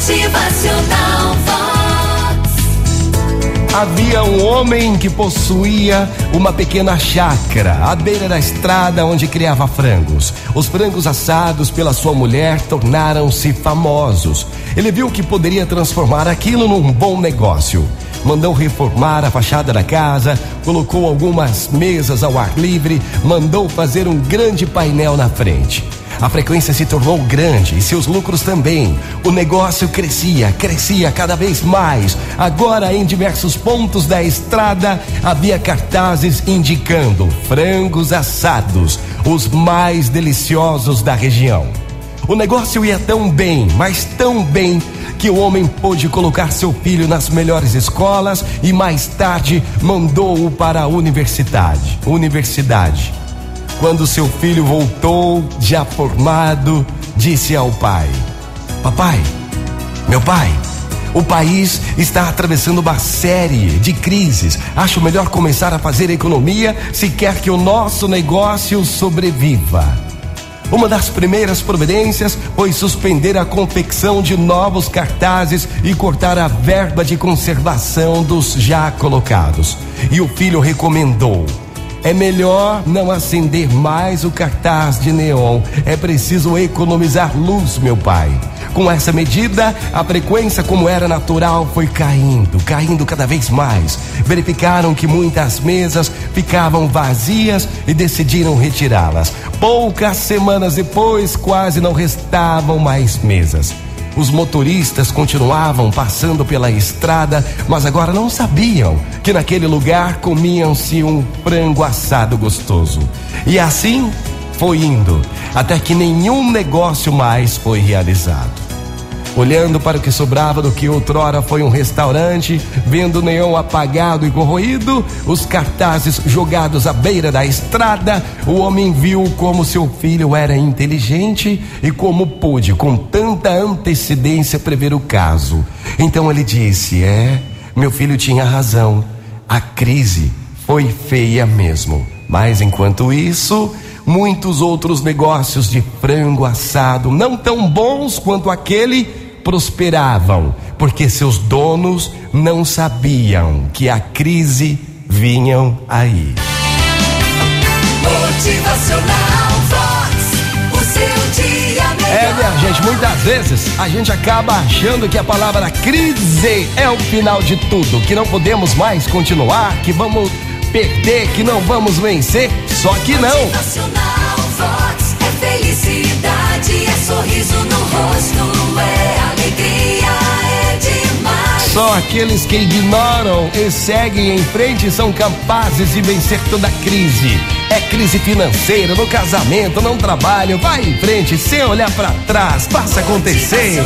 Motivacional Vox. Havia um homem que possuía uma pequena chácara à beira da estrada onde criava frangos. Os frangos assados pela sua mulher tornaram-se famosos. Ele viu que poderia transformar aquilo num bom negócio. Mandou reformar a fachada da casa, colocou algumas mesas ao ar livre, mandou fazer um grande painel na frente. A frequência se tornou grande e seus lucros também. O negócio crescia, crescia cada vez mais. Agora, em diversos pontos da estrada, havia cartazes indicando frangos assados, os mais deliciosos da região. O negócio ia tão bem, mas tão bem, que o homem pôde colocar seu filho nas melhores escolas e mais tarde mandou-o para a universidade. Universidade. Quando seu filho voltou, já formado, disse ao pai: Papai, meu pai, o país está atravessando uma série de crises. Acho melhor começar a fazer economia se quer que o nosso negócio sobreviva. Uma das primeiras providências foi suspender a confecção de novos cartazes e cortar a verba de conservação dos já colocados. E o filho recomendou: é melhor não acender mais o cartaz de neon. É preciso economizar luz, meu pai. Com essa medida, a frequência, como era natural, foi caindo, caindo cada vez mais. Verificaram que muitas mesas ficavam vazias e decidiram retirá-las. Poucas semanas depois, quase não restavam mais mesas. Os motoristas continuavam passando pela estrada, mas agora não sabiam que naquele lugar comiam-se um frango assado gostoso. E assim foi indo, até que nenhum negócio mais foi realizado. Olhando para o que sobrava do que outrora foi um restaurante, vendo o neon apagado e corroído, os cartazes jogados à beira da estrada, o homem viu como seu filho era inteligente e como pôde, com tanta antecedência, prever o caso. Então ele disse: É, meu filho tinha razão, a crise foi feia mesmo. Mas enquanto isso, muitos outros negócios de frango assado, não tão bons quanto aquele, prosperavam, porque seus donos não sabiam que a crise vinham aí. Motivacional Vox. O seu dia melhor. É, minha gente, muitas vezes a gente acaba achando que a palavra crise é o final de tudo, que não podemos mais continuar, que vamos perder, que não vamos vencer. Só que não. Motivacional Vox. É felicidade, é sorriso no Só aqueles que ignoram e seguem em frente são capazes de vencer toda crise. É crise financeira, no casamento, no trabalho. Vai em frente, sem olhar pra trás, faça acontecer.